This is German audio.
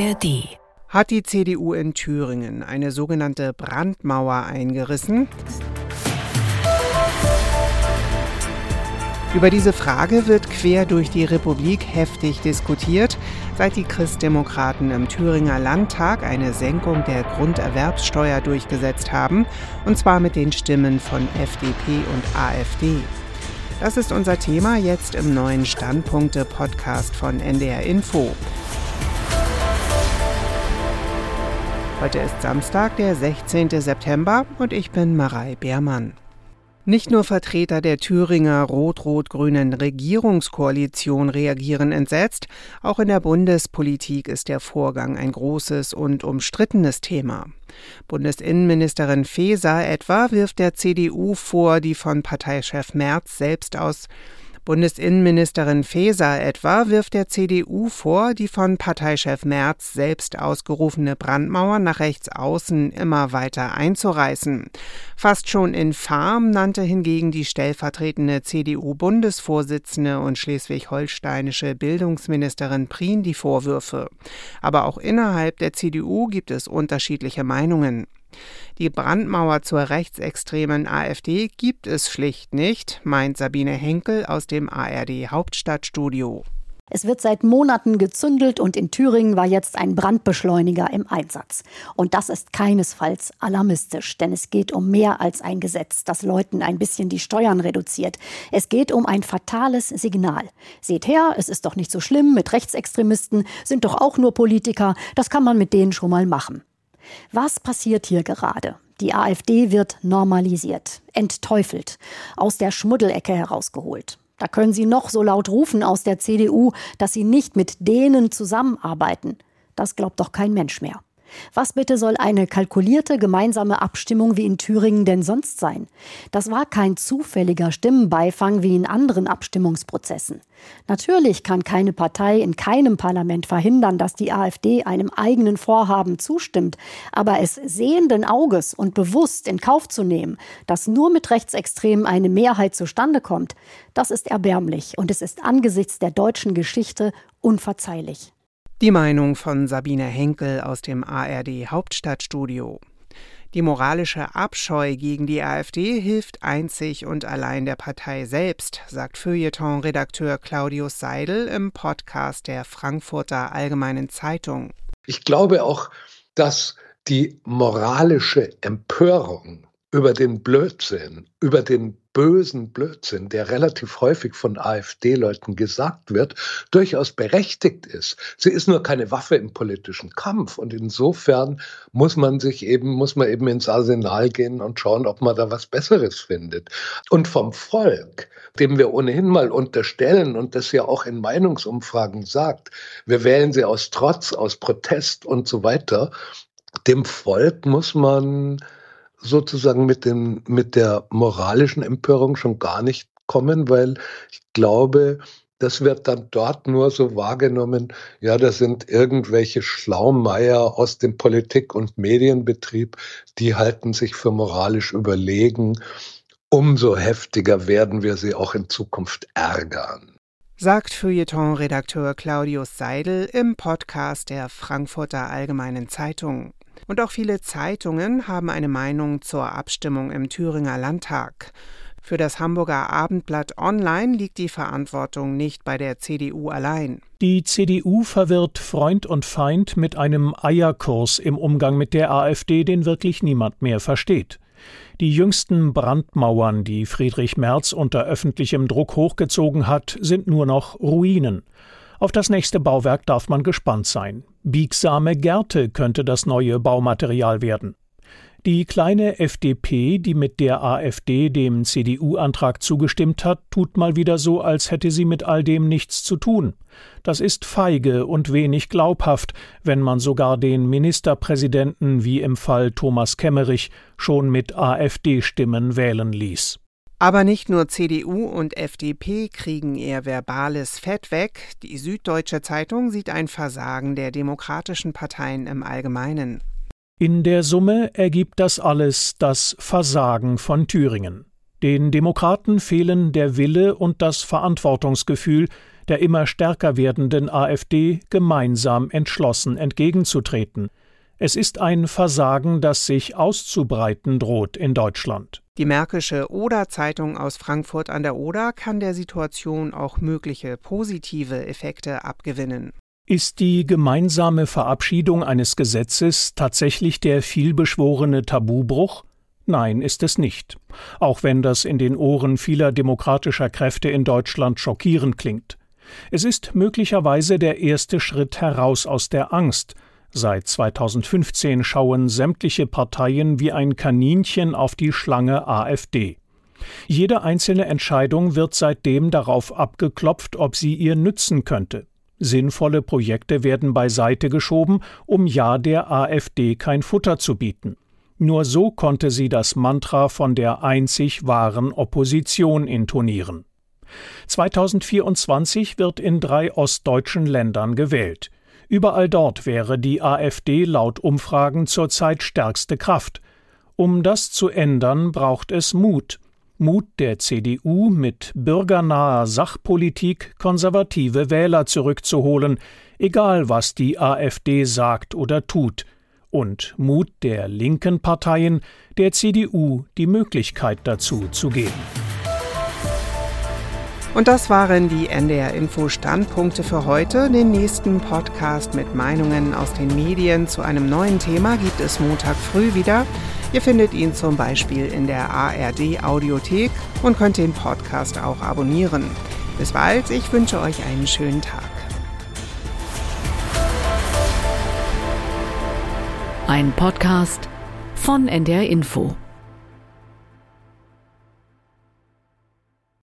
ARD. Hat die CDU in Thüringen eine sogenannte Brandmauer eingerissen? Über diese Frage wird quer durch die Republik heftig diskutiert, seit die Christdemokraten im Thüringer Landtag eine Senkung der Grunderwerbssteuer durchgesetzt haben, und zwar mit den Stimmen von FDP und AfD. Das ist unser Thema jetzt im neuen Standpunkte-Podcast von NDR Info. Heute ist Samstag, der 16. September und ich bin Marei Beermann. Nicht nur Vertreter der Thüringer rot-rot-grünen Regierungskoalition reagieren entsetzt, auch in der Bundespolitik ist der Vorgang ein großes und umstrittenes Thema. Bundesinnenministerin Faeser etwa wirft der CDU vor, die von Parteichef Merz selbst aus Bundesinnenministerin Faeser etwa wirft der CDU vor, die von Parteichef Merz selbst ausgerufene Brandmauer nach rechts außen immer weiter einzureißen. Fast schon infam nannte hingegen die stellvertretende CDU-Bundesvorsitzende und schleswig-holsteinische Bildungsministerin Prien die Vorwürfe. Aber auch innerhalb der CDU gibt es unterschiedliche Meinungen. Die Brandmauer zur rechtsextremen AfD gibt es schlicht nicht, meint Sabine Henkel aus dem ARD Hauptstadtstudio. Es wird seit Monaten gezündelt und in Thüringen war jetzt ein Brandbeschleuniger im Einsatz. Und das ist keinesfalls alarmistisch, denn es geht um mehr als ein Gesetz, das Leuten ein bisschen die Steuern reduziert. Es geht um ein fatales Signal. Seht her, es ist doch nicht so schlimm mit Rechtsextremisten, sind doch auch nur Politiker, das kann man mit denen schon mal machen. Was passiert hier gerade? Die AfD wird normalisiert, entteufelt, aus der Schmuddelecke herausgeholt. Da können Sie noch so laut rufen aus der CDU, dass Sie nicht mit denen zusammenarbeiten. Das glaubt doch kein Mensch mehr. Was bitte soll eine kalkulierte gemeinsame Abstimmung wie in Thüringen denn sonst sein? Das war kein zufälliger Stimmenbeifang wie in anderen Abstimmungsprozessen. Natürlich kann keine Partei in keinem Parlament verhindern, dass die AfD einem eigenen Vorhaben zustimmt, aber es sehenden Auges und bewusst in Kauf zu nehmen, dass nur mit Rechtsextremen eine Mehrheit zustande kommt, das ist erbärmlich und es ist angesichts der deutschen Geschichte unverzeihlich. Die Meinung von Sabine Henkel aus dem ARD Hauptstadtstudio. Die moralische Abscheu gegen die AfD hilft einzig und allein der Partei selbst, sagt Feuilleton-Redakteur Claudius Seidel im Podcast der Frankfurter Allgemeinen Zeitung. Ich glaube auch, dass die moralische Empörung über den Blödsinn, über den bösen Blödsinn, der relativ häufig von AfD-Leuten gesagt wird, durchaus berechtigt ist. Sie ist nur keine Waffe im politischen Kampf und insofern muss man sich eben, muss man eben ins Arsenal gehen und schauen, ob man da was Besseres findet. Und vom Volk, dem wir ohnehin mal unterstellen und das ja auch in Meinungsumfragen sagt, wir wählen sie aus Trotz, aus Protest und so weiter, dem Volk muss man sozusagen mit, dem, mit der moralischen Empörung schon gar nicht kommen, weil ich glaube, das wird dann dort nur so wahrgenommen, ja, das sind irgendwelche Schlaumeier aus dem Politik- und Medienbetrieb, die halten sich für moralisch überlegen. Umso heftiger werden wir sie auch in Zukunft ärgern. Sagt Feuilleton-Redakteur Claudius Seidel im Podcast der Frankfurter Allgemeinen Zeitung. Und auch viele Zeitungen haben eine Meinung zur Abstimmung im Thüringer Landtag. Für das Hamburger Abendblatt Online liegt die Verantwortung nicht bei der CDU allein. Die CDU verwirrt Freund und Feind mit einem Eierkurs im Umgang mit der AfD, den wirklich niemand mehr versteht. Die jüngsten Brandmauern, die Friedrich Merz unter öffentlichem Druck hochgezogen hat, sind nur noch Ruinen. Auf das nächste Bauwerk darf man gespannt sein. Biegsame Gärte könnte das neue Baumaterial werden. Die kleine FDP, die mit der AfD dem CDU-Antrag zugestimmt hat, tut mal wieder so, als hätte sie mit all dem nichts zu tun. Das ist feige und wenig glaubhaft, wenn man sogar den Ministerpräsidenten wie im Fall Thomas Kemmerich schon mit AfD-Stimmen wählen ließ. Aber nicht nur CDU und FDP kriegen ihr verbales Fett weg. Die Süddeutsche Zeitung sieht ein Versagen der demokratischen Parteien im Allgemeinen. In der Summe ergibt das alles das Versagen von Thüringen. Den Demokraten fehlen der Wille und das Verantwortungsgefühl, der immer stärker werdenden AfD gemeinsam entschlossen entgegenzutreten. Es ist ein Versagen, das sich auszubreiten droht in Deutschland. Die Märkische Oder-Zeitung aus Frankfurt an der Oder kann der Situation auch mögliche positive Effekte abgewinnen. Ist die gemeinsame Verabschiedung eines Gesetzes tatsächlich der vielbeschworene Tabubruch? Nein, ist es nicht. Auch wenn das in den Ohren vieler demokratischer Kräfte in Deutschland schockierend klingt. Es ist möglicherweise der erste Schritt heraus aus der Angst. Seit 2015 schauen sämtliche Parteien wie ein Kaninchen auf die Schlange AfD. Jede einzelne Entscheidung wird seitdem darauf abgeklopft, ob sie ihr nützen könnte. Sinnvolle Projekte werden beiseite geschoben, um ja der AfD kein Futter zu bieten. Nur so konnte sie das Mantra von der einzig wahren Opposition intonieren. 2024 wird in drei ostdeutschen Ländern gewählt. Überall dort wäre die AfD laut Umfragen zurzeit stärkste Kraft. Um das zu ändern, braucht es Mut, Mut der CDU mit bürgernaher Sachpolitik konservative Wähler zurückzuholen, egal was die AfD sagt oder tut, und Mut der linken Parteien, der CDU die Möglichkeit dazu zu geben. Und das waren die NDR Info Standpunkte für heute. Den nächsten Podcast mit Meinungen aus den Medien zu einem neuen Thema gibt es Montag früh wieder. Ihr findet ihn zum Beispiel in der ARD Audiothek und könnt den Podcast auch abonnieren. Bis bald, ich wünsche euch einen schönen Tag. Ein Podcast von NDR Info.